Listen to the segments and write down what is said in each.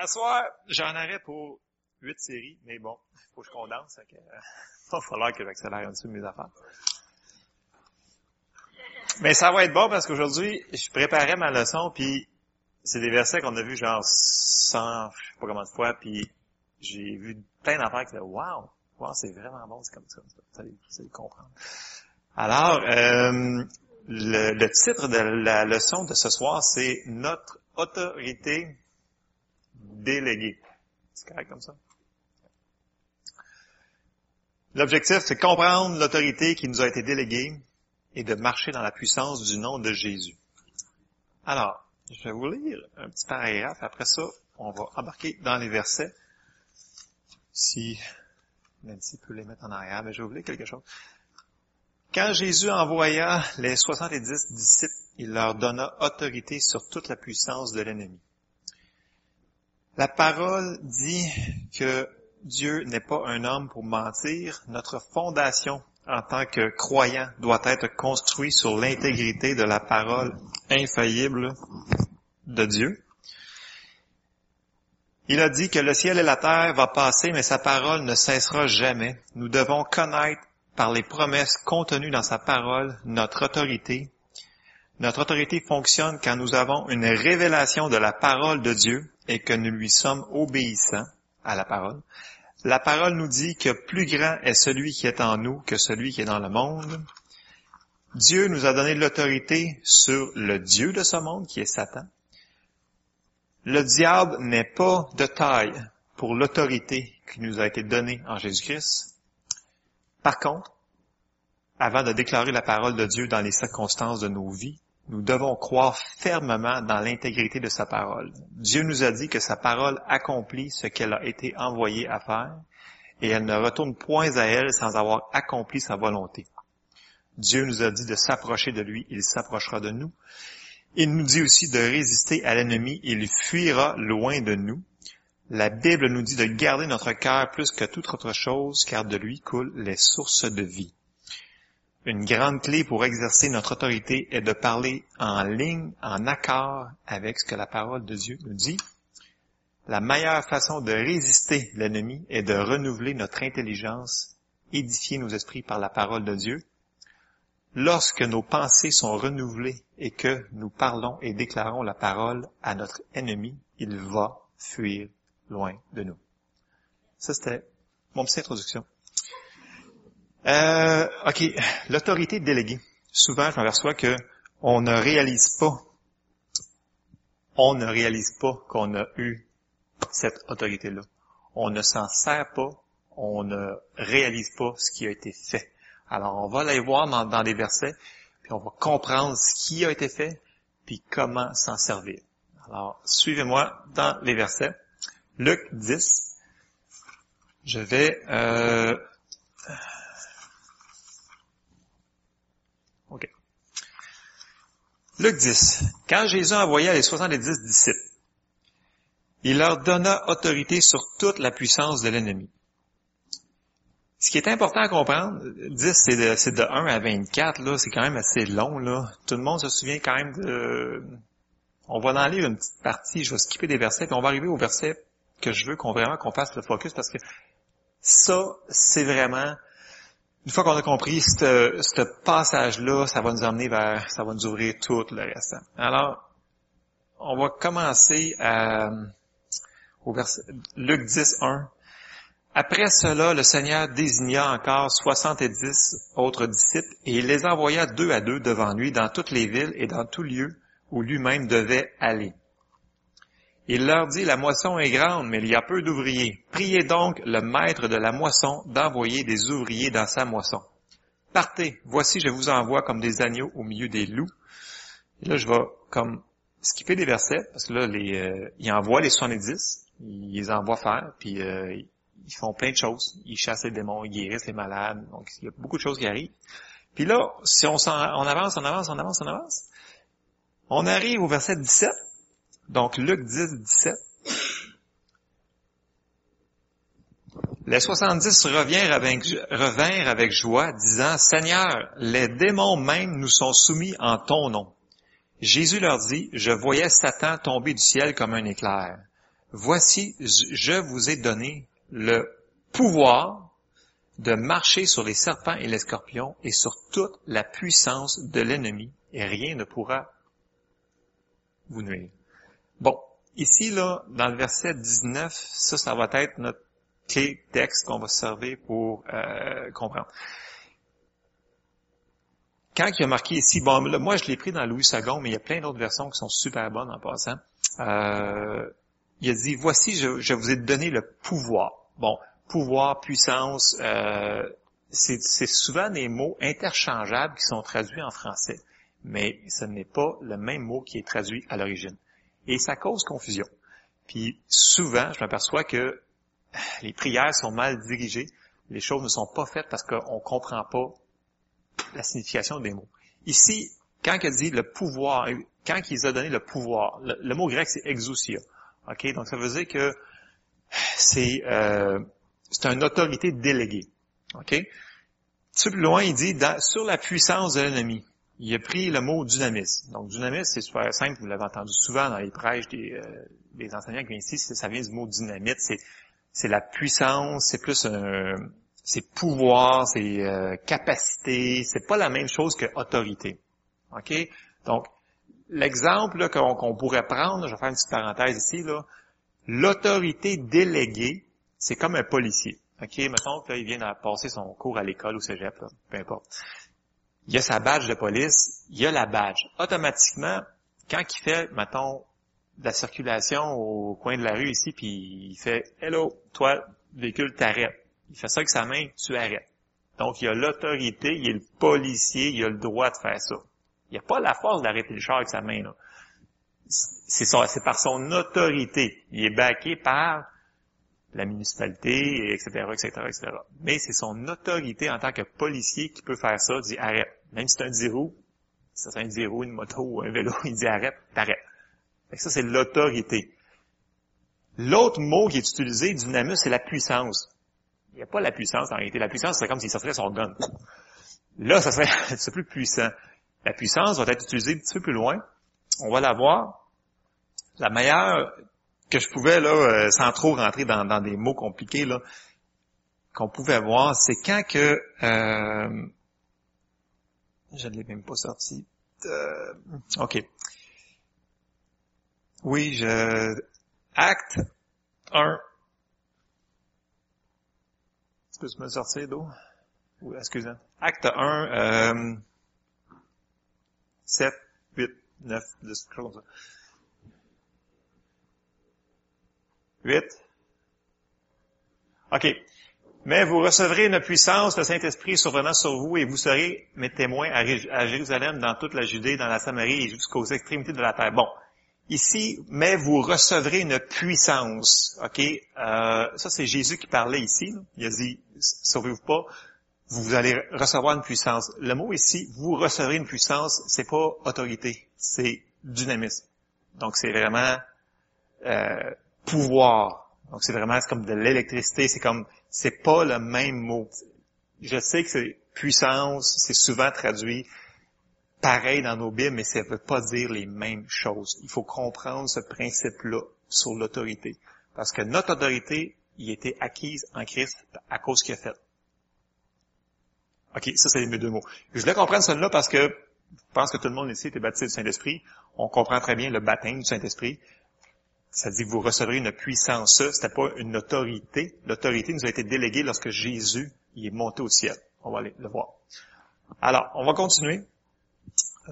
à soir, j'en aurais pour huit séries, mais bon, faut que je condense. Il va falloir que j'accélère un peu mes affaires. Mais ça va être bon parce qu'aujourd'hui, je préparais ma leçon, puis c'est des versets qu'on a vus genre 100, je sais pas combien de fois, puis j'ai vu plein d'affaires qui disaient « Wow! Wow, c'est vraiment bon, c'est comme ça. » vous allez comprendre. Alors, euh, le, le titre de la leçon de ce soir, c'est « Notre autorité déléguée ». C'est correct comme ça? L'objectif, c'est comprendre l'autorité qui nous a été déléguée et de marcher dans la puissance du nom de Jésus. Alors, je vais vous lire un petit paragraphe. Après ça, on va embarquer dans les versets. Si Nancy peut les mettre en arrière, mais je vais vous lire quelque chose. Quand Jésus envoya les 70 disciples, il leur donna autorité sur toute la puissance de l'ennemi. La parole dit que Dieu n'est pas un homme pour mentir. Notre fondation en tant que croyant doit être construite sur l'intégrité de la parole infaillible de Dieu. Il a dit que le ciel et la terre va passer, mais sa parole ne cessera jamais. Nous devons connaître par les promesses contenues dans sa parole notre autorité. Notre autorité fonctionne quand nous avons une révélation de la parole de Dieu et que nous lui sommes obéissants à la parole. La parole nous dit que plus grand est celui qui est en nous que celui qui est dans le monde. Dieu nous a donné l'autorité sur le Dieu de ce monde, qui est Satan. Le diable n'est pas de taille pour l'autorité qui nous a été donnée en Jésus-Christ. Par contre, avant de déclarer la parole de Dieu dans les circonstances de nos vies, nous devons croire fermement dans l'intégrité de sa parole. Dieu nous a dit que sa parole accomplit ce qu'elle a été envoyée à faire et elle ne retourne point à elle sans avoir accompli sa volonté. Dieu nous a dit de s'approcher de lui, il s'approchera de nous. Il nous dit aussi de résister à l'ennemi, il fuira loin de nous. La Bible nous dit de garder notre cœur plus que toute autre chose, car de lui coulent les sources de vie. Une grande clé pour exercer notre autorité est de parler en ligne, en accord avec ce que la parole de Dieu nous dit. La meilleure façon de résister l'ennemi est de renouveler notre intelligence, édifier nos esprits par la parole de Dieu. Lorsque nos pensées sont renouvelées et que nous parlons et déclarons la parole à notre ennemi, il va fuir loin de nous. Ça, c'était mon petite introduction. Euh, OK, l'autorité déléguée. Souvent, je m'aperçois que on ne réalise pas, on ne réalise pas qu'on a eu cette autorité-là. On ne s'en sert pas, on ne réalise pas ce qui a été fait. Alors, on va aller voir dans, les versets, puis on va comprendre ce qui a été fait, puis comment s'en servir. Alors, suivez-moi dans les versets. Luc 10. Je vais euh, Luc 10. Quand Jésus envoya les 70 disciples, il leur donna autorité sur toute la puissance de l'ennemi. Ce qui est important à comprendre, 10, c'est de, de 1 à 24, là, c'est quand même assez long, là. Tout le monde se souvient quand même de... On va en lire une petite partie, je vais skipper des versets, puis on va arriver au verset que je veux qu'on vraiment qu'on fasse le focus, parce que ça, c'est vraiment une fois qu'on a compris ce passage-là, ça va nous emmener vers, ça va nous ouvrir tout le reste. Alors, on va commencer à, au verset, Luc 10, 1. Après cela, le Seigneur désigna encore soixante-dix autres disciples et il les envoya deux à deux devant lui dans toutes les villes et dans tout lieu où lui-même devait aller. Il leur dit, la moisson est grande, mais il y a peu d'ouvriers. Priez donc le maître de la moisson d'envoyer des ouvriers dans sa moisson. Partez, voici je vous envoie comme des agneaux au milieu des loups. Et là, je vais comme skipper des versets, parce que là, les, euh, il envoie les 70, il les envoie faire, puis euh, ils font plein de choses. Ils chassent les démons, ils guérissent les malades, donc il y a beaucoup de choses qui arrivent. Puis là, si on, on avance, on avance, on avance, on avance, on arrive au verset 17, donc Luc 10, 17. Les 70 revinrent avec, revinrent avec joie, disant, Seigneur, les démons même nous sont soumis en ton nom. Jésus leur dit, je voyais Satan tomber du ciel comme un éclair. Voici, je vous ai donné le pouvoir de marcher sur les serpents et les scorpions et sur toute la puissance de l'ennemi, et rien ne pourra vous nuire. Bon, ici, là, dans le verset 19, ça, ça va être notre clé texte qu'on va servir pour euh, comprendre. Quand il a marqué ici, bon, là, moi je l'ai pris dans Louis II, mais il y a plein d'autres versions qui sont super bonnes en passant. Euh, il a dit, voici, je, vous ai donné le pouvoir. Bon, pouvoir, puissance, euh, c'est souvent des mots interchangeables qui sont traduits en français, mais ce n'est pas le même mot qui est traduit à l'origine. Et ça cause confusion. Puis souvent, je m'aperçois que les prières sont mal dirigées, les choses ne sont pas faites parce qu'on ne comprend pas la signification des mots. Ici, quand il dit le pouvoir, quand il a donné le pouvoir, le, mot grec c'est exousia. Ok, donc ça veut dire que c'est euh, c'est une autorité déléguée. Ok? Plus loin, il dit sur la puissance de l'ennemi. Il a pris le mot dynamisme. Donc dynamisme, c'est super simple, vous l'avez entendu souvent dans les prêches des, euh, des enseignants qui viennent ici, ça vient du mot dynamite, c'est c'est la puissance, c'est plus un, c'est pouvoir, c'est euh, capacité, c'est pas la même chose que autorité. OK? Donc, l'exemple qu'on pourrait prendre, je vais faire une petite parenthèse ici, là, l'autorité déléguée, c'est comme un policier. OK? Mettons que là, vient de passer son cours à l'école ou cégep, là, peu importe. Il a sa badge de police, il a la badge. Automatiquement, quand il fait, mettons, de la circulation au coin de la rue ici, puis il fait Hello, toi, véhicule, t'arrêtes. Il fait ça avec sa main, tu arrêtes. Donc, il a l'autorité, il est le policier, il a le droit de faire ça. Il n'a pas la force d'arrêter le char avec sa main. C'est, c'est par son autorité. Il est baqué par la municipalité, etc., etc., etc. Mais c'est son autorité en tant que policier qui peut faire ça, dit arrête. Même si c'est un 10 roues, ça c'est un 10 roues, une moto ou un vélo, il dit arrête, t'arrêtes. Ça, c'est l'autorité. L'autre mot qui est utilisé, dynamus, c'est la puissance. Il n'y a pas la puissance en réalité. La puissance, c'est comme s'il sortirait son gun. Là, ça serait c'est plus puissant. La puissance va être utilisée un petit peu plus loin. On va la voir. La meilleure que je pouvais, là, euh, sans trop rentrer dans, des mots compliqués, là, qu'on pouvait voir, c'est quand que euh, je ne l'ai même pas sorti. Euh, OK. Oui, je... Acte 1. Tu peux me sortir d'eau? Oui, excusez. Acte 1, euh, 7, 8, 9, 10, quelque chose comme ça. 8. OK. Mais vous recevrez une puissance, le Saint-Esprit survenant sur vous, et vous serez mes témoins à Jérusalem, dans toute la Judée, dans la Samarie et jusqu'aux extrémités de la terre. Bon, Ici, mais vous recevrez une puissance. Ok, euh, ça c'est Jésus qui parlait ici. Il a dit, sauvez-vous pas, vous allez recevoir une puissance. Le mot ici, vous recevrez une puissance, c'est pas autorité, c'est dynamisme. Donc c'est vraiment euh, pouvoir. Donc c'est vraiment comme de l'électricité. C'est comme, c'est pas le même mot. Je sais que c'est puissance, c'est souvent traduit pareil dans nos Bibles, mais ça ne veut pas dire les mêmes choses. Il faut comprendre ce principe-là sur l'autorité. Parce que notre autorité, il était acquise en Christ à cause qu'il a fait. OK, ça c'est mes deux mots. Je voulais comprendre cela parce que je pense que tout le monde ici était baptisé du Saint-Esprit. On comprend très bien le baptême du Saint-Esprit. Ça dit que vous recevrez une puissance. Ce n'était pas une autorité. L'autorité nous a été déléguée lorsque Jésus y est monté au ciel. On va aller le voir. Alors, on va continuer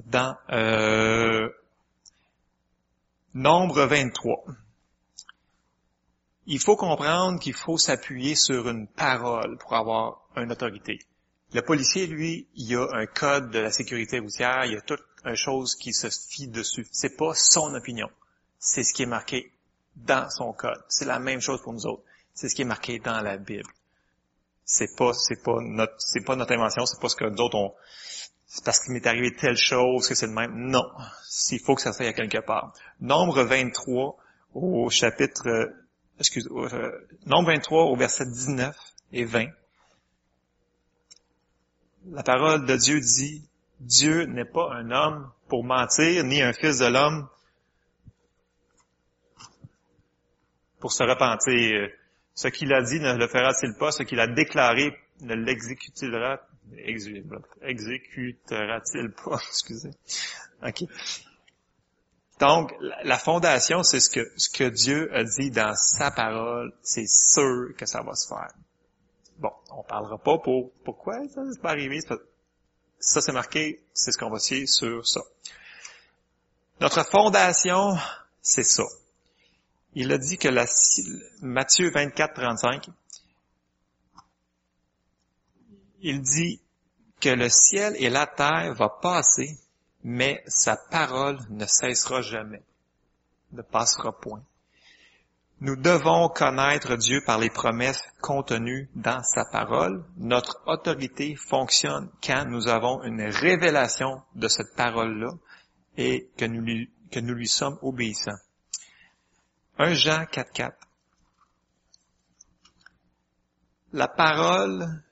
dans euh, Nombre 23. Il faut comprendre qu'il faut s'appuyer sur une parole pour avoir une autorité. Le policier, lui, il a un code de la sécurité routière, il y a toute une chose qui se fie dessus. C'est pas son opinion. C'est ce qui est marqué dans son code. C'est la même chose pour nous autres. C'est ce qui est marqué dans la Bible. C'est pas, c'est pas notre, c'est pas notre invention, c'est pas ce que d'autres ont, c'est parce qu'il m'est arrivé telle chose que c'est le même. Non. S'il faut que ça soit à quelque part. Nombre 23 au chapitre, excuse, euh, nombre 23 au verset 19 et 20. La parole de Dieu dit, Dieu n'est pas un homme pour mentir, ni un fils de l'homme pour se repentir. Ce qu'il a dit ne le fera-t-il pas? Ce qu'il a déclaré ne l'exécutera exécutera-t-il pas? Excusez. OK. Donc, la fondation, c'est ce que, ce que Dieu a dit dans sa parole. C'est sûr que ça va se faire. Bon, on parlera pas pour pourquoi ça n'est pas arrivé. Ça, c'est marqué, c'est ce qu'on va essayer sur ça. Notre fondation, c'est ça. Il a dit que la, Matthieu 24, 35, il dit que le ciel et la terre vont passer, mais sa parole ne cessera jamais, ne passera point. Nous devons connaître Dieu par les promesses contenues dans sa parole. Notre autorité fonctionne quand nous avons une révélation de cette parole-là et que nous lui, que nous lui sommes obéissants. 1 Jean 4.4 La parole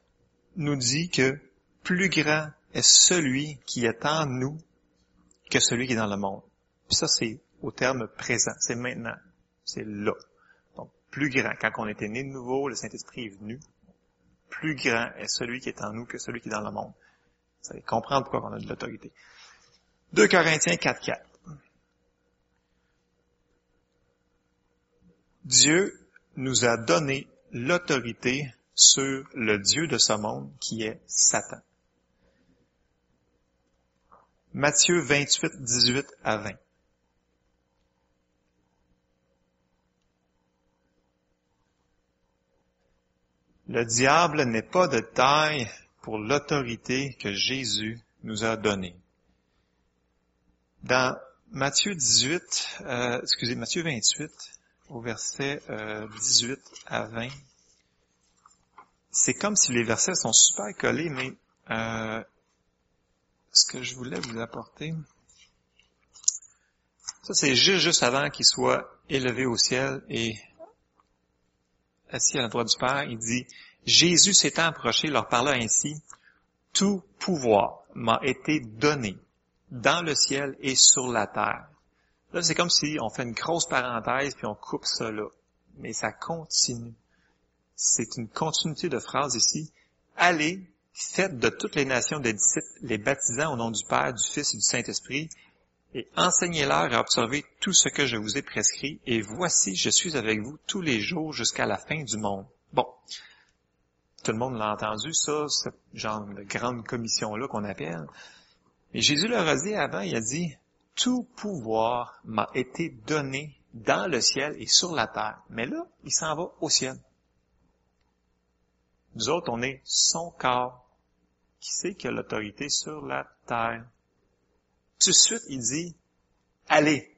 nous dit que plus grand est celui qui est en nous que celui qui est dans le monde. Puis ça, c'est au terme présent, c'est maintenant, c'est là plus grand. Quand on était né de nouveau, le Saint-Esprit est venu. Plus grand est celui qui est en nous que celui qui est dans le monde. Vous allez comprendre pourquoi on a de l'autorité. 2 Corinthiens 4, Dieu nous a donné l'autorité sur le Dieu de ce monde qui est Satan. Matthieu 28, 18 à 20. Le diable n'est pas de taille pour l'autorité que Jésus nous a donnée. Dans Matthieu 18, euh, excusez, Matthieu 28, au verset 18 euh, à 20, c'est comme si les versets sont super collés, mais euh, ce que je voulais vous apporter, ça c'est juste, juste avant qu'il soit élevé au ciel et assis à la droite du Père, il dit, Jésus s'étant approché, leur parla ainsi, tout pouvoir m'a été donné dans le ciel et sur la terre. Là, c'est comme si on fait une grosse parenthèse puis on coupe ça là. Mais ça continue. C'est une continuité de phrase ici. Allez, faites de toutes les nations des disciples les baptisants au nom du Père, du Fils et du Saint-Esprit, et enseignez-leur à observer tout ce que je vous ai prescrit, et voici, je suis avec vous tous les jours jusqu'à la fin du monde. Bon. Tout le monde l'a entendu, ça, ce genre de grande commission-là qu'on appelle. Et Jésus leur a dit avant, il a dit, tout pouvoir m'a été donné dans le ciel et sur la terre. Mais là, il s'en va au ciel. Nous autres, on est son corps. Qui sait qui a l'autorité sur la terre? Tout de suite, il dit, allez.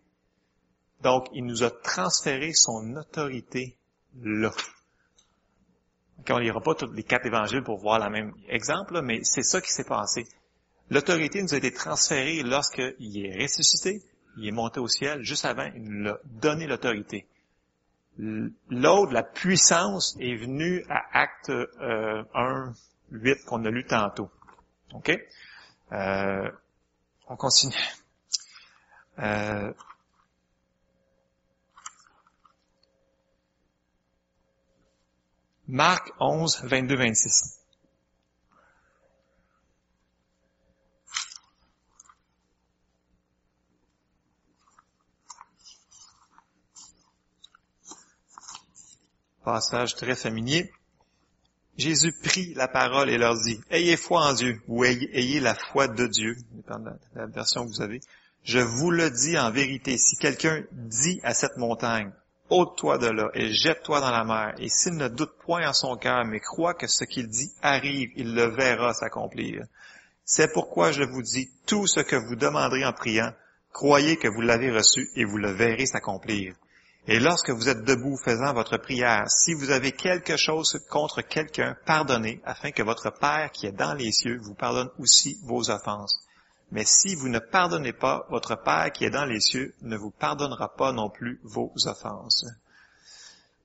Donc, il nous a transféré son autorité là. on ne lira pas tous les quatre évangiles pour voir le même exemple, mais c'est ça qui s'est passé. L'autorité nous a été transférée lorsqu'il est ressuscité, il est monté au ciel, juste avant, il nous a donné l'autorité. L'autre, la puissance, est venue à acte 1, 8 qu'on a lu tantôt. OK? Euh, on continue. Euh, Marc 11, 22, 26. Passage très familier. Jésus prit la parole et leur dit, Ayez foi en Dieu, ou ayez, la foi de Dieu, dépendant de la version que vous avez. Je vous le dis en vérité, si quelqu'un dit à cette montagne, ôte-toi de là et jette-toi dans la mer, et s'il ne doute point en son cœur, mais croit que ce qu'il dit arrive, il le verra s'accomplir. C'est pourquoi je vous dis, tout ce que vous demanderez en priant, croyez que vous l'avez reçu et vous le verrez s'accomplir. Et lorsque vous êtes debout faisant votre prière, si vous avez quelque chose contre quelqu'un, pardonnez, afin que votre Père qui est dans les cieux vous pardonne aussi vos offenses. Mais si vous ne pardonnez pas, votre Père qui est dans les cieux ne vous pardonnera pas non plus vos offenses.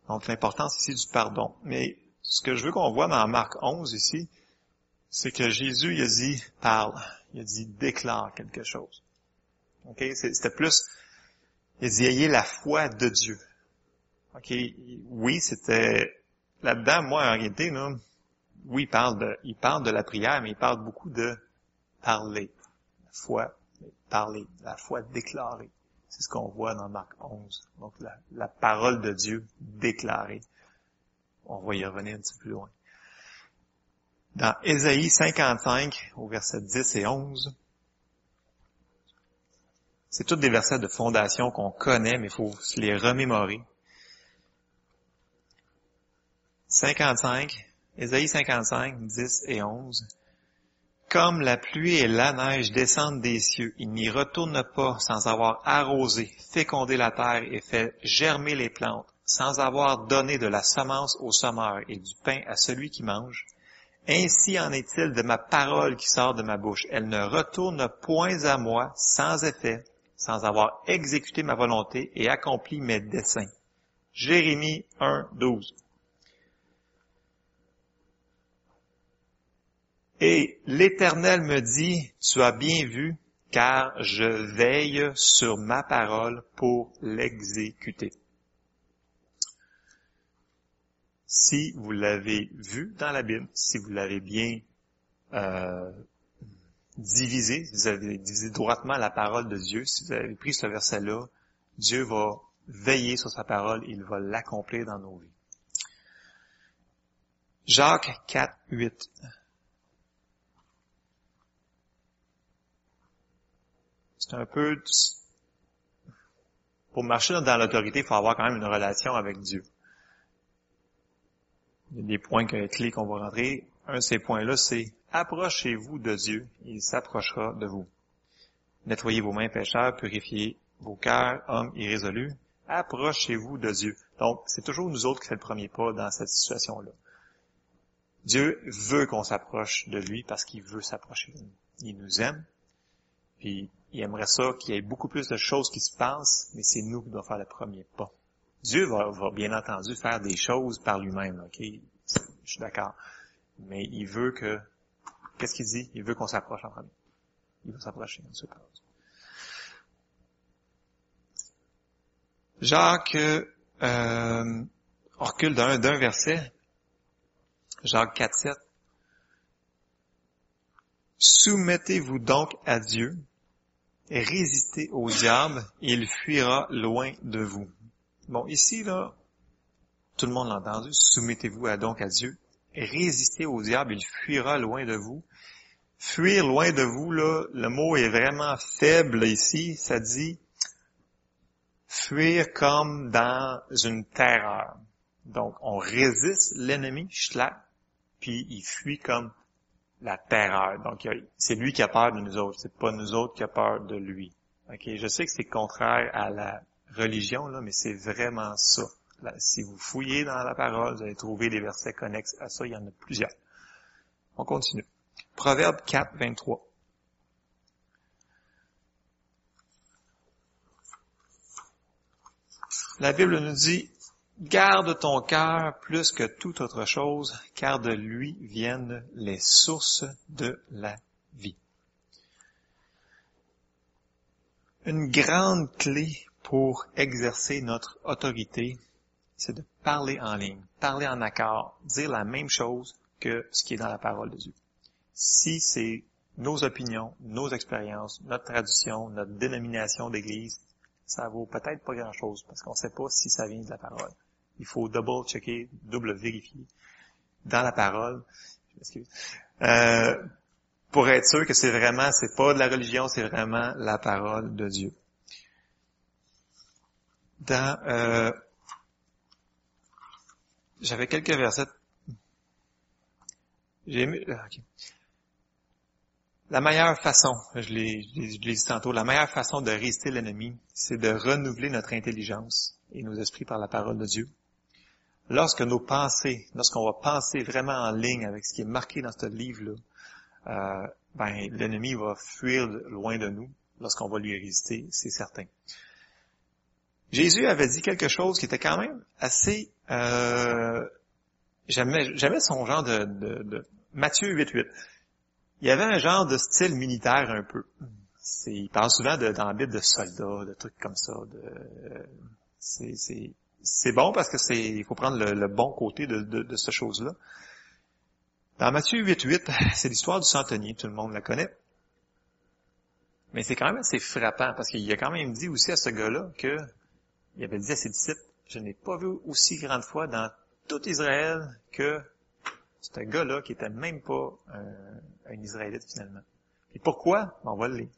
Donc l'importance ici du pardon. Mais ce que je veux qu'on voit dans Marc 11 ici, c'est que Jésus il a dit parle, il a dit déclare quelque chose. Ok, c'était plus il ayez la foi de Dieu. OK, oui, c'était là-dedans, moi, en réalité, là, oui, il parle de, il parle de la prière, mais il parle beaucoup de parler. La foi, parler, la foi déclarée. C'est ce qu'on voit dans Marc 11. Donc, la, la, parole de Dieu déclarée. On va y revenir un petit peu plus loin. Dans Ésaïe 55, au verset 10 et 11, c'est tous des versets de fondation qu'on connaît, mais il faut se les remémorer. 55, Ésaïe 55, 10 et 11. Comme la pluie et la neige descendent des cieux, il n'y retourne pas sans avoir arrosé, fécondé la terre et fait germer les plantes, sans avoir donné de la semence au sommeur et du pain à celui qui mange. Ainsi en est-il de ma parole qui sort de ma bouche. Elle ne retourne point à moi sans effet, sans avoir exécuté ma volonté et accompli mes desseins. Jérémie 1, 12. Et l'Éternel me dit, tu as bien vu, car je veille sur ma parole pour l'exécuter. Si vous l'avez vu dans la Bible, si vous l'avez bien euh, divisé, vous avez divisé droitement la parole de Dieu, si vous avez pris ce verset-là, Dieu va veiller sur sa parole, il va l'accomplir dans nos vies. Jacques 4, 8. c'est un peu... Pour marcher dans l'autorité, il faut avoir quand même une relation avec Dieu. Il y a des points clés qu'on va rentrer. Un de ces points-là, c'est approchez-vous de Dieu, il s'approchera de vous. Nettoyez vos mains pécheurs, purifiez vos cœurs, hommes irrésolus. Approchez-vous de Dieu. Donc, c'est toujours nous autres qui fait le premier pas dans cette situation-là. Dieu veut qu'on s'approche de lui parce qu'il veut s'approcher de nous. Il nous aime, puis il aimerait ça qu'il y ait beaucoup plus de choses qui se passent, mais c'est nous qui devons faire le premier pas. Dieu va, bien entendu faire des choses par lui-même, ok? Je suis d'accord. Mais il veut que, qu'est-ce qu'il dit? Il veut qu'on s'approche en premier. Il veut s'approcher, on se passe. Jacques, euh, recule d'un, d'un verset. Jacques 4, 7. Soumettez-vous donc à Dieu, résistez au diable et il fuira loin de vous. Bon, ici, là, tout le monde l'a entendu, soumettez-vous donc à Dieu, résistez au diable, il fuira loin de vous. Fuir loin de vous, là, le mot est vraiment faible ici, ça dit fuir comme dans une terreur. Donc, on résiste l'ennemi, puis il fuit comme la terreur. Donc, c'est lui qui a peur de nous autres. C'est pas nous autres qui a peur de lui. Ok, je sais que c'est contraire à la religion, là, mais c'est vraiment ça. Si vous fouillez dans la parole, vous allez trouver des versets connexes à ça. Il y en a plusieurs. On continue. Proverbe 4, 23. La Bible nous dit, Garde ton cœur plus que toute autre chose, car de lui viennent les sources de la vie. Une grande clé pour exercer notre autorité, c'est de parler en ligne, parler en accord, dire la même chose que ce qui est dans la parole de Dieu. Si c'est nos opinions, nos expériences, notre tradition, notre dénomination d'église, ça vaut peut-être pas grand-chose parce qu'on ne sait pas si ça vient de la parole. Il faut double checker, double vérifier dans la parole. Euh, pour être sûr que c'est vraiment, c'est pas de la religion, c'est vraiment la parole de Dieu. Dans, euh, j'avais quelques versets. J'ai ah, La meilleure façon, je l'ai, je l'ai dit tantôt, la meilleure façon de résister l'ennemi, c'est de renouveler notre intelligence et nos esprits par la parole de Dieu lorsque nos pensées, lorsqu'on va penser vraiment en ligne avec ce qui est marqué dans ce livre-là, euh, ben, l'ennemi va fuir loin de nous lorsqu'on va lui résister, c'est certain. Jésus avait dit quelque chose qui était quand même assez... Euh, J'aimais son genre de, de, de Matthieu 8.8. Il y avait un genre de style militaire un peu. Il parle souvent de, dans la Bible de soldats, de trucs comme ça. De, c'est c'est bon parce que c'est, il faut prendre le, bon côté de, de, de cette chose-là. Dans Matthieu 8.8, c'est l'histoire du centenier, tout le monde la connaît. Mais c'est quand même assez frappant parce qu'il a quand même dit aussi à ce gars-là que il avait dit à ses disciples, je n'ai pas vu aussi grande foi dans tout Israël que ce gars-là qui était même pas un, Israélite finalement. Et pourquoi? On va le lire.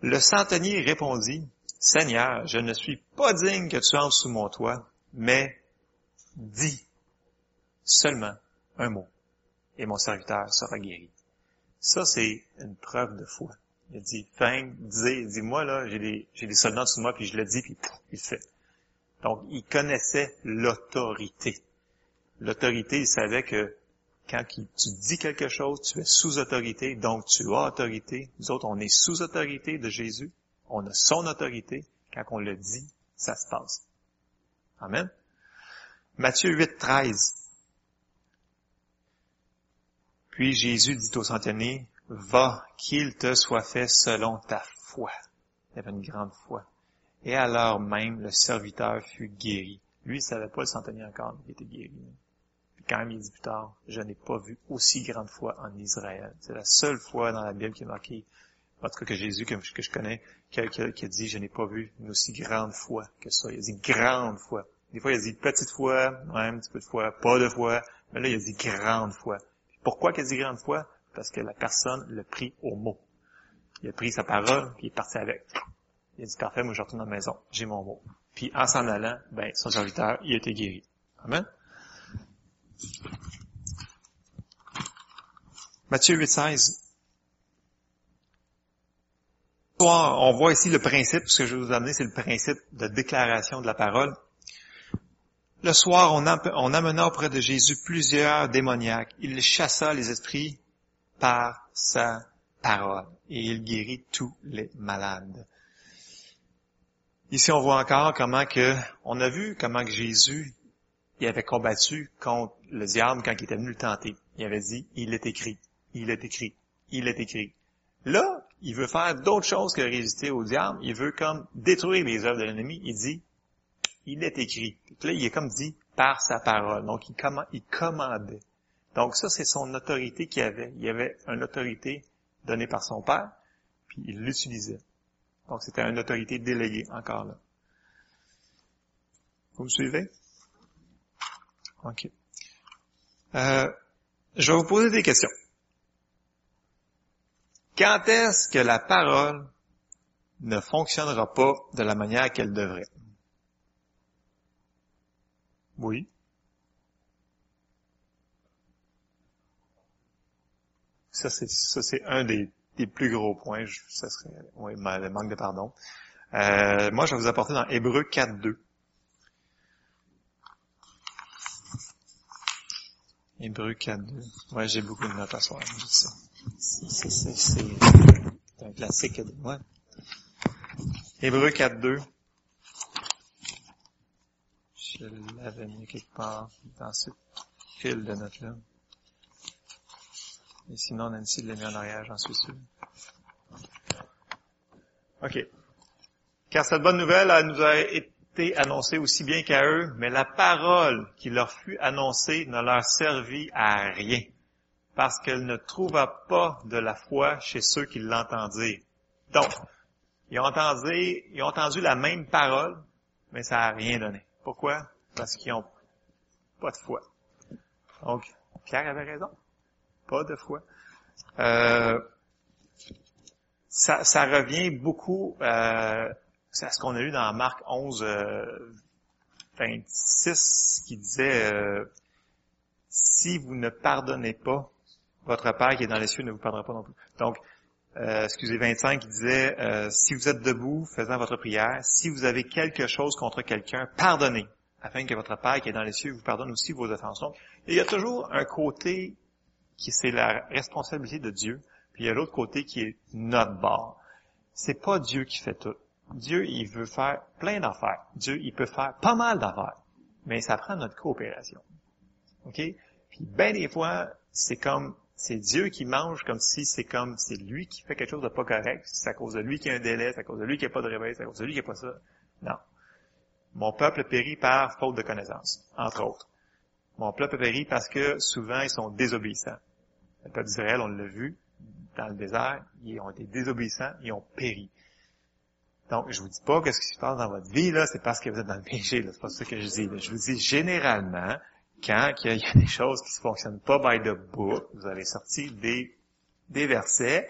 Le centenier répondit, Seigneur, je ne suis pas digne que tu entres sous mon toit, mais dis seulement un mot et mon serviteur sera guéri. Ça, c'est une preuve de foi. Il a dit, fin, dis, dis-moi, là, j'ai des, j'ai des soldats sous moi, puis je le dis, puis il le fait. Donc, il connaissait l'autorité. L'autorité, il savait que quand tu dis quelque chose, tu es sous autorité, donc tu as autorité. Nous autres, on est sous autorité de Jésus. On a son autorité. Quand on le dit, ça se passe. Amen. Matthieu 8, 13. Puis Jésus dit au centenier, va, qu'il te soit fait selon ta foi. Il avait une grande foi. Et alors même, le serviteur fut guéri. Lui, il savait pas le centenier encore, il était guéri quand même, il dit plus tard, je n'ai pas vu aussi grande foi en Israël. C'est la seule fois dans la Bible qui est marquée, en tout cas que Jésus, que, je connais, qui a, dit, je n'ai pas vu une aussi grande foi que ça. Il a dit grande foi. Des fois, il a dit petite foi, ouais, un petit peu de foi, pas de foi, mais là, il a dit grande foi. Pourquoi qu'il a dit grande foi? Parce que la personne l'a pris au mot. Il a pris sa parole, puis il est parti avec. Il a dit, parfait, moi je retourne à la maison, j'ai mon mot. Puis en s'en allant, ben, son serviteur, il a été guéri. Amen. Matthieu 8, 16. On voit ici le principe, ce que je vais vous amener, c'est le principe de déclaration de la parole. Le soir, on, amena auprès de Jésus plusieurs démoniaques. Il chassa les esprits par sa parole et il guérit tous les malades. Ici, on voit encore comment que, on a vu comment que Jésus il avait combattu contre le diable quand il était venu le tenter. Il avait dit, il est écrit, il est écrit, il est écrit. Là, il veut faire d'autres choses que résister au diable. Il veut comme détruire les œuvres de l'ennemi. Il dit, il est écrit. là, il est comme dit, par sa parole. Donc, il, il commandait. Donc, ça, c'est son autorité qu'il avait. Il avait une autorité donnée par son père, puis il l'utilisait. Donc, c'était une autorité déléguée, encore là. Vous me suivez? OK. Euh, je vais vous poser des questions. Quand est-ce que la parole ne fonctionnera pas de la manière qu'elle devrait? Oui. Ça, c'est, ça, c'est un des, des, plus gros points. Ça serait, oui, le manque de pardon. Euh, moi, je vais vous apporter dans Hébreu 4.2. Hébreu 4.2. Ouais, j'ai beaucoup de notes à soir, je sais. C'est un classique. Ouais. Hébreu 4.2. Je l'avais mis quelque part dans ce fil de notes-là. Et sinon, Nancy l'a mis en arrière, j'en suis sûr. OK. Car cette bonne nouvelle, elle nous a été annoncé aussi bien qu'à eux, mais la parole qui leur fut annoncée ne leur servit à rien, parce qu'elle ne trouva pas de la foi chez ceux qui l'entendirent. Donc, ils ont entendu, ils ont entendu la même parole, mais ça n'a rien donné. Pourquoi? Parce qu'ils n'ont pas de foi. Donc, Pierre avait raison. Pas de foi. Euh, ça, ça, revient beaucoup euh, c'est ce qu'on a eu dans Marc 11, 26, qui disait, euh, si vous ne pardonnez pas, votre Père qui est dans les cieux ne vous pardonnera pas non plus. Donc, euh, excusez, 25 qui disait, euh, si vous êtes debout faisant votre prière, si vous avez quelque chose contre quelqu'un, pardonnez, afin que votre Père qui est dans les cieux vous pardonne aussi vos offenses. Donc, il y a toujours un côté qui c'est la responsabilité de Dieu, puis il y a l'autre côté qui est notre bord. C'est pas Dieu qui fait tout. Dieu, il veut faire plein d'affaires. Dieu, il peut faire pas mal d'affaires. Mais ça prend notre coopération. OK? Puis ben des fois, c'est comme, c'est Dieu qui mange comme si c'est comme, c'est lui qui fait quelque chose de pas correct. C'est à cause de lui qu'il y a un délai, c'est à cause de lui qu'il n'y a pas de réveil, c'est à cause de lui qu'il n'y a pas ça. Non. Mon peuple périt par faute de connaissance, entre autres. Mon peuple périt parce que souvent ils sont désobéissants. Le peuple d'Israël, on l'a vu dans le désert, ils ont été désobéissants, ils ont péri. Donc, je vous dis pas que ce qui se passe dans votre vie, là, c'est parce que vous êtes dans le péché, là. C'est pas ça que je dis. Je vous dis, généralement, quand il y a des choses qui ne fonctionnent pas by the book, vous avez sorti des, des versets,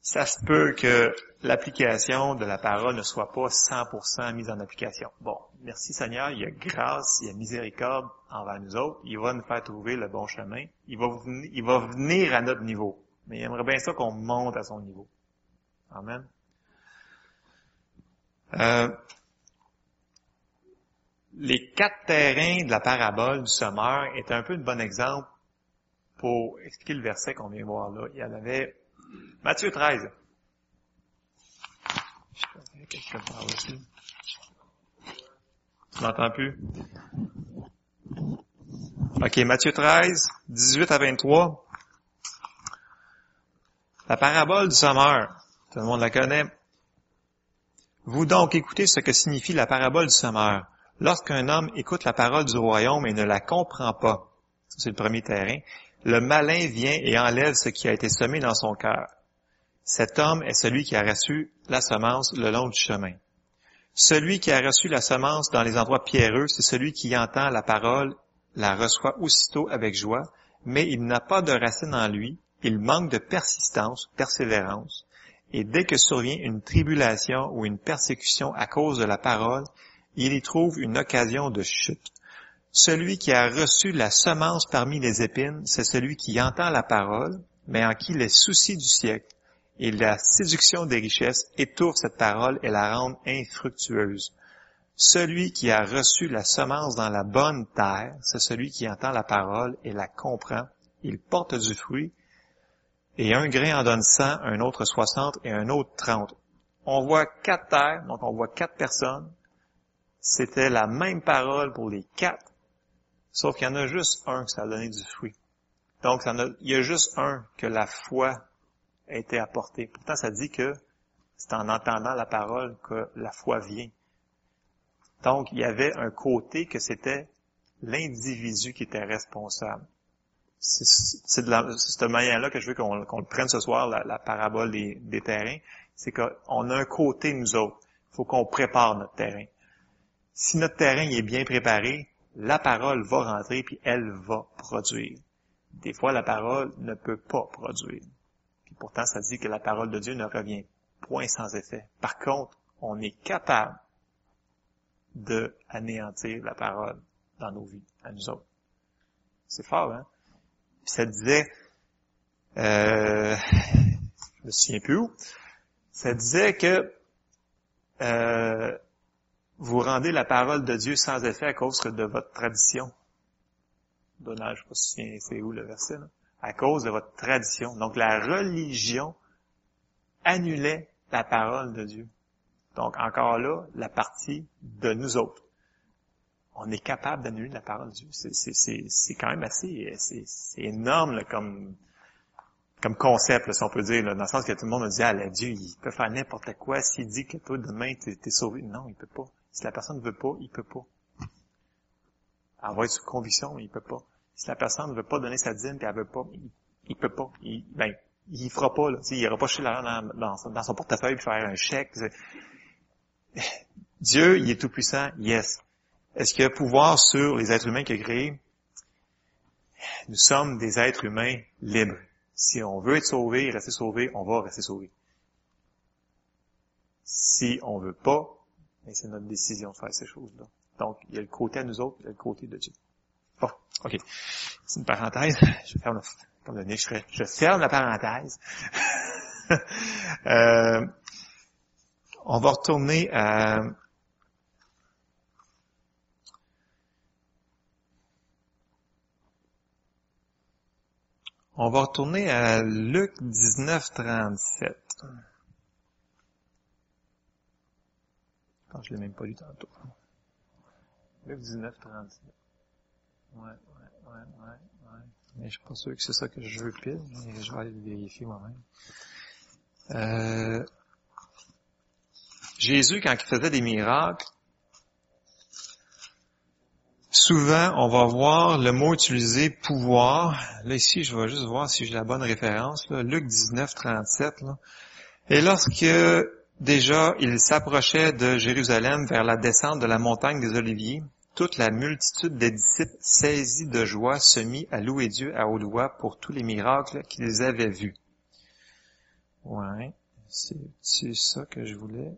ça se peut que l'application de la parole ne soit pas 100% mise en application. Bon, merci Seigneur, il y a grâce, il y a miséricorde envers nous autres, il va nous faire trouver le bon chemin, il va, il va venir à notre niveau. Mais il aimerait bien ça qu'on monte à son niveau. Amen. Euh, les quatre terrains de la parabole du semeur est un peu un bon exemple pour expliquer le verset qu'on vient voir là. Il y en avait Matthieu 13. Tu m'entends plus? OK, Matthieu 13, 18 à 23. La parabole du semeur. Tout le monde la connaît. Vous donc écoutez ce que signifie la parabole du semeur. Lorsqu'un homme écoute la parole du royaume et ne la comprend pas, c'est le premier terrain, le malin vient et enlève ce qui a été semé dans son cœur. Cet homme est celui qui a reçu la semence le long du chemin. Celui qui a reçu la semence dans les endroits pierreux, c'est celui qui entend la parole, la reçoit aussitôt avec joie, mais il n'a pas de racine en lui, il manque de persistance, persévérance, et dès que survient une tribulation ou une persécution à cause de la parole, il y trouve une occasion de chute. Celui qui a reçu la semence parmi les épines, c'est celui qui entend la parole, mais en qui les soucis du siècle et la séduction des richesses étouffent cette parole et la rendent infructueuse. Celui qui a reçu la semence dans la bonne terre, c'est celui qui entend la parole et la comprend. Il porte du fruit, et un grain en donne cent, un autre soixante et un autre trente. On voit quatre terres, donc on voit quatre personnes. C'était la même parole pour les quatre, sauf qu'il y en a juste un qui ça a donné du fruit. Donc il y a juste un que la foi a été apportée. Pourtant, ça dit que c'est en entendant la parole que la foi vient. Donc, il y avait un côté que c'était l'individu qui était responsable c'est de, la, cette manière-là que je veux qu'on le prenne ce soir, la, parabole des, des terrains. C'est qu'on a un côté, nous autres. Il faut qu'on prépare notre terrain. Si notre terrain est bien préparé, la parole va rentrer puis elle va produire. Des fois, la parole ne peut pas produire. Puis pourtant, ça dit que la parole de Dieu ne revient point sans effet. Par contre, on est capable de anéantir la parole dans nos vies, à nous autres. C'est fort, hein? ça disait, euh, je me souviens plus où, ça disait que euh, vous rendez la parole de Dieu sans effet à cause de votre tradition. Donnage, je sais pas si c'est où le verset, là. à cause de votre tradition. Donc la religion annulait la parole de Dieu. Donc encore là, la partie de nous autres on est capable d'annuler la parole de Dieu. C'est quand même assez, c'est énorme comme comme concept, si on peut dire, dans le sens que tout le monde a dit, ah, Dieu, il peut faire n'importe quoi. S'il dit que toi, demain, tu es, sauvé, non, il peut pas. Si la personne ne veut pas, il peut pas. Avoir une conviction, il peut pas. Si la personne ne veut pas donner sa dîme, puis elle veut pas, il, il peut pas. Il, ben, il fera pas, là. Il ira pas chez l'argent dans, son portefeuille puis faire un chèque. Dieu, il est tout puissant, yes. Est-ce qu'il a pouvoir sur les êtres humains qu'il a créés? Nous sommes des êtres humains libres. Si on veut être sauvé et rester sauvé, on va rester sauvé. Si on veut pas, c'est notre décision de faire ces choses-là. Donc, il y a le côté à nous autres, il y a le côté de Dieu. Bon, ok. C'est une parenthèse. Je ferme, comme le nez, je, ferme la parenthèse. euh, on va retourner à On va retourner à Luc 19, 37. Je pense que je l'ai même pas lu tantôt. Luc 19, 37. Ouais, ouais, ouais, ouais, ouais. Mais je suis pas sûr que c'est ça que je veux pile, mais je vais aller le vérifier moi-même. Euh, Jésus, quand il faisait des miracles, Souvent, on va voir le mot utilisé pouvoir. Là, ici, je vais juste voir si j'ai la bonne référence. Là. Luc 19, 37. Là. Et lorsque déjà il s'approchait de Jérusalem vers la descente de la montagne des Oliviers, toute la multitude des disciples saisis de joie se mit à louer Dieu à haute voix pour tous les miracles qu'ils avaient vus. Ouais, c'est ça que je voulais?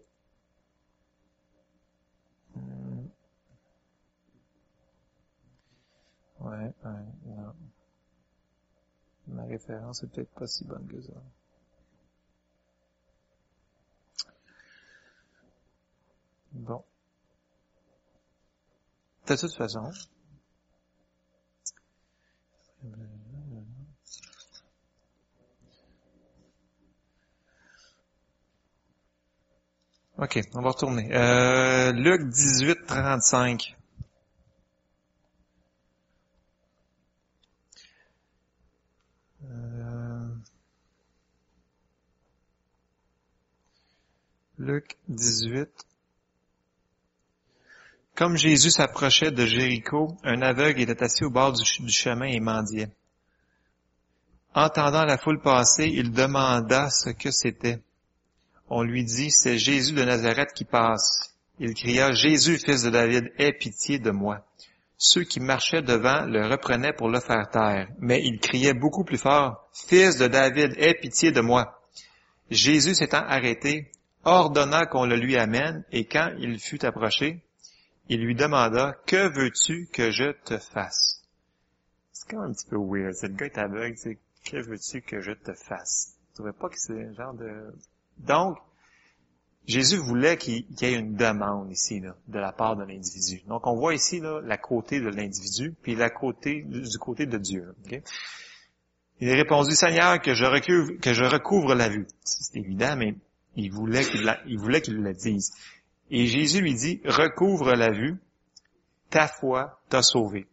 Hmm. Ouais, non. Ma référence est peut-être pas si bonne que ça. Bon. De toute façon, OK, on va retourner. Euh, Luc 18, 35. Luc 18. Comme Jésus s'approchait de Jéricho, un aveugle était assis au bord du, chemin et mendiait. Entendant la foule passer, il demanda ce que c'était. On lui dit, c'est Jésus de Nazareth qui passe. Il cria, Jésus, fils de David, aie pitié de moi. Ceux qui marchaient devant le reprenaient pour le faire taire, mais il criait beaucoup plus fort, Fils de David, aie pitié de moi. Jésus s'étant arrêté, ordonna qu'on le lui amène, et quand il fut approché, il lui demanda, Que veux-tu que je te fasse? C'est quand même un petit peu weird. C'est le gars est aveugle, c'est Que veux-tu que je te fasse? Tu trouvais pas que c'est un genre de... Donc, Jésus voulait qu'il y ait une demande ici, de la part de l'individu. Donc, on voit ici la côté de l'individu, puis la côté du côté de Dieu. Il a répondu, Seigneur, que je recouvre, la vue. C'est évident, mais il voulait qu'il il voulait qu'il le dise. Et Jésus lui dit, recouvre la vue, ta foi t'a sauvé.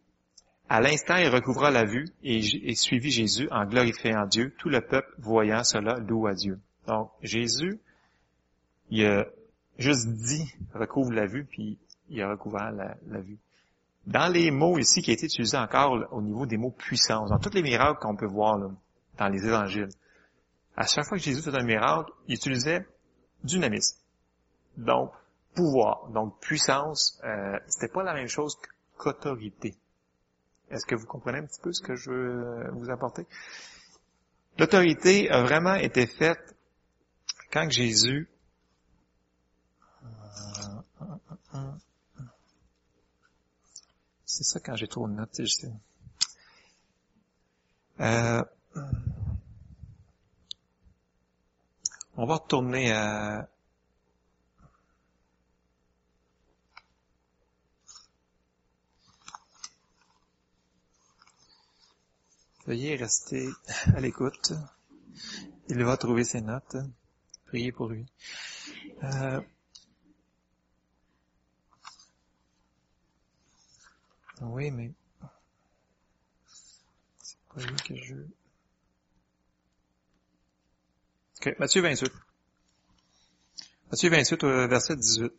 À l'instant, il recouvra la vue et, suivit Jésus en glorifiant Dieu. Tout le peuple, voyant cela, loue à Dieu. Donc, Jésus, il a juste dit, recouvre la vue, puis il a recouvert la, la vue. Dans les mots ici qui a été utilisé encore au niveau des mots puissance, dans tous les miracles qu'on peut voir dans les évangiles, à chaque fois que Jésus faisait un miracle, il utilisait dynamisme. Donc, pouvoir, donc puissance, euh, c'était pas la même chose qu'autorité. Est-ce que vous comprenez un petit peu ce que je veux vous apporter? L'autorité a vraiment été faite quand Jésus c'est ça quand j'ai trop de notes, je sais. Euh, On va retourner à Veuillez rester à l'écoute. Il va trouver ses notes. Priez pour lui. Euh, oui, mais c'est pas lui que je OK, Matthieu 28. Matthieu 28, verset 18.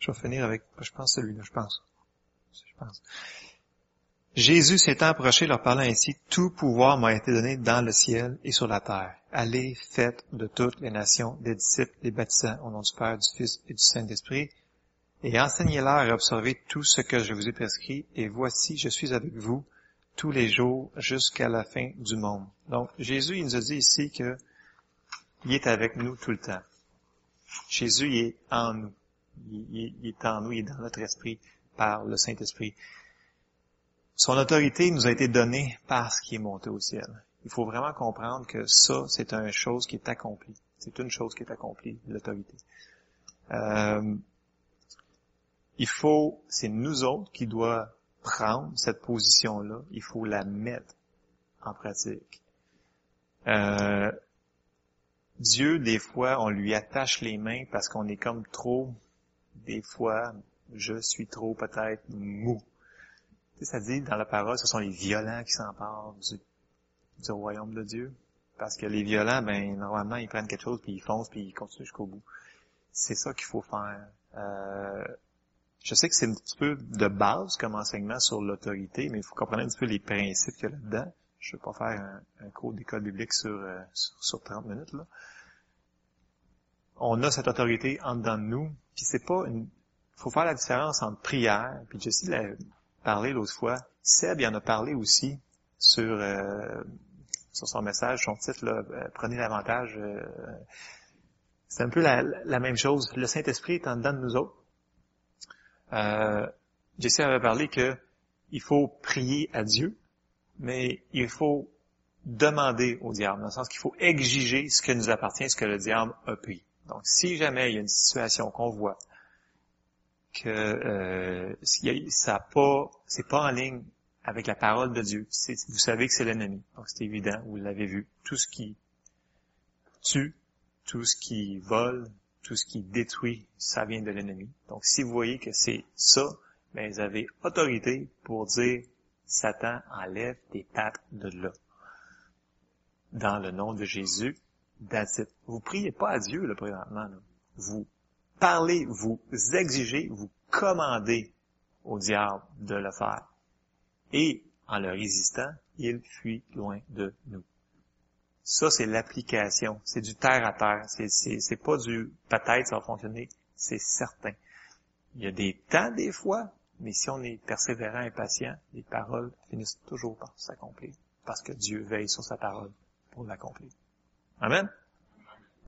Je vais finir avec, je pense celui-là, je pense. Je pense. Jésus s'étant approché leur parlant ainsi, tout pouvoir m'a été donné dans le ciel et sur la terre. Allez, faites de toutes les nations des disciples, les baptisants au nom du Père, du Fils et du Saint-Esprit, et enseignez-leur à observer tout ce que je vous ai prescrit, et voici, je suis avec vous tous les jours jusqu'à la fin du monde. Donc, Jésus, il nous a dit ici que il est avec nous tout le temps. Jésus est en nous. Il, est en nous, il est dans notre esprit par le Saint-Esprit. Son autorité nous a été donnée parce qu'il est monté au ciel. Il faut vraiment comprendre que ça, c'est une chose qui est accomplie. C'est une chose qui est accomplie, l'autorité. Euh, il faut, c'est nous autres qui doit prendre cette position-là, il faut la mettre en pratique. Euh, Dieu, des fois, on lui attache les mains parce qu'on est comme trop, des fois, je suis trop peut-être mou. Ça dit dans la parole, ce sont les violents qui s'emparent du, du, royaume de Dieu. Parce que les violents, ben, normalement, ils prennent quelque chose, puis ils foncent, puis ils continuent jusqu'au bout. C'est ça qu'il faut faire. Euh, Je sais que c'est un petit peu de base comme enseignement sur l'autorité, mais il faut comprendre un petit peu les principes qu'il y a là-dedans. Je ne vais pas faire un, cours d'école biblique sur, euh, sur, sur, 30 minutes. Là. On a cette autorité en dedans de nous, puis c'est pas une... faut faire la différence entre prière, puis Jessie l'a parlé l'autre fois, Seb il en a parlé aussi sur, euh, sur son message, son titre, là, euh, Prenez l'avantage. Euh, c'est un peu la, même chose. Le Saint-Esprit est en dedans de nous autres. Euh, Jessie avait parlé que il faut prier à Dieu, mais il faut demander au diable, dans le sens qu'il faut exiger ce que nous appartient, ce que le diable a pris. Donc, si jamais il y a une situation qu'on voit que euh, ça pas, c'est pas en ligne avec la parole de Dieu, vous savez que c'est l'ennemi. Donc, c'est évident, vous l'avez vu. Tout ce qui tue, tout ce qui vole, tout ce qui détruit, ça vient de l'ennemi. Donc, si vous voyez que c'est ça, ben, vous avez autorité pour dire, Satan enlève tes pattes de là. Dans le nom de Jésus, that's Vous priez pas à Dieu, là, présentement. Vous parlez, vous exigez, vous commandez au diable de le faire. Et en le résistant, il fuit loin de nous. Ça, c'est l'application. C'est du terre à terre. C'est, c'est, pas du peut-être ça va fonctionner. C'est certain. Il y a des temps des fois, mais si on est persévérant et patient, les paroles finissent toujours par s'accomplir. Parce que Dieu veille sur sa parole pour l'accomplir. Amen.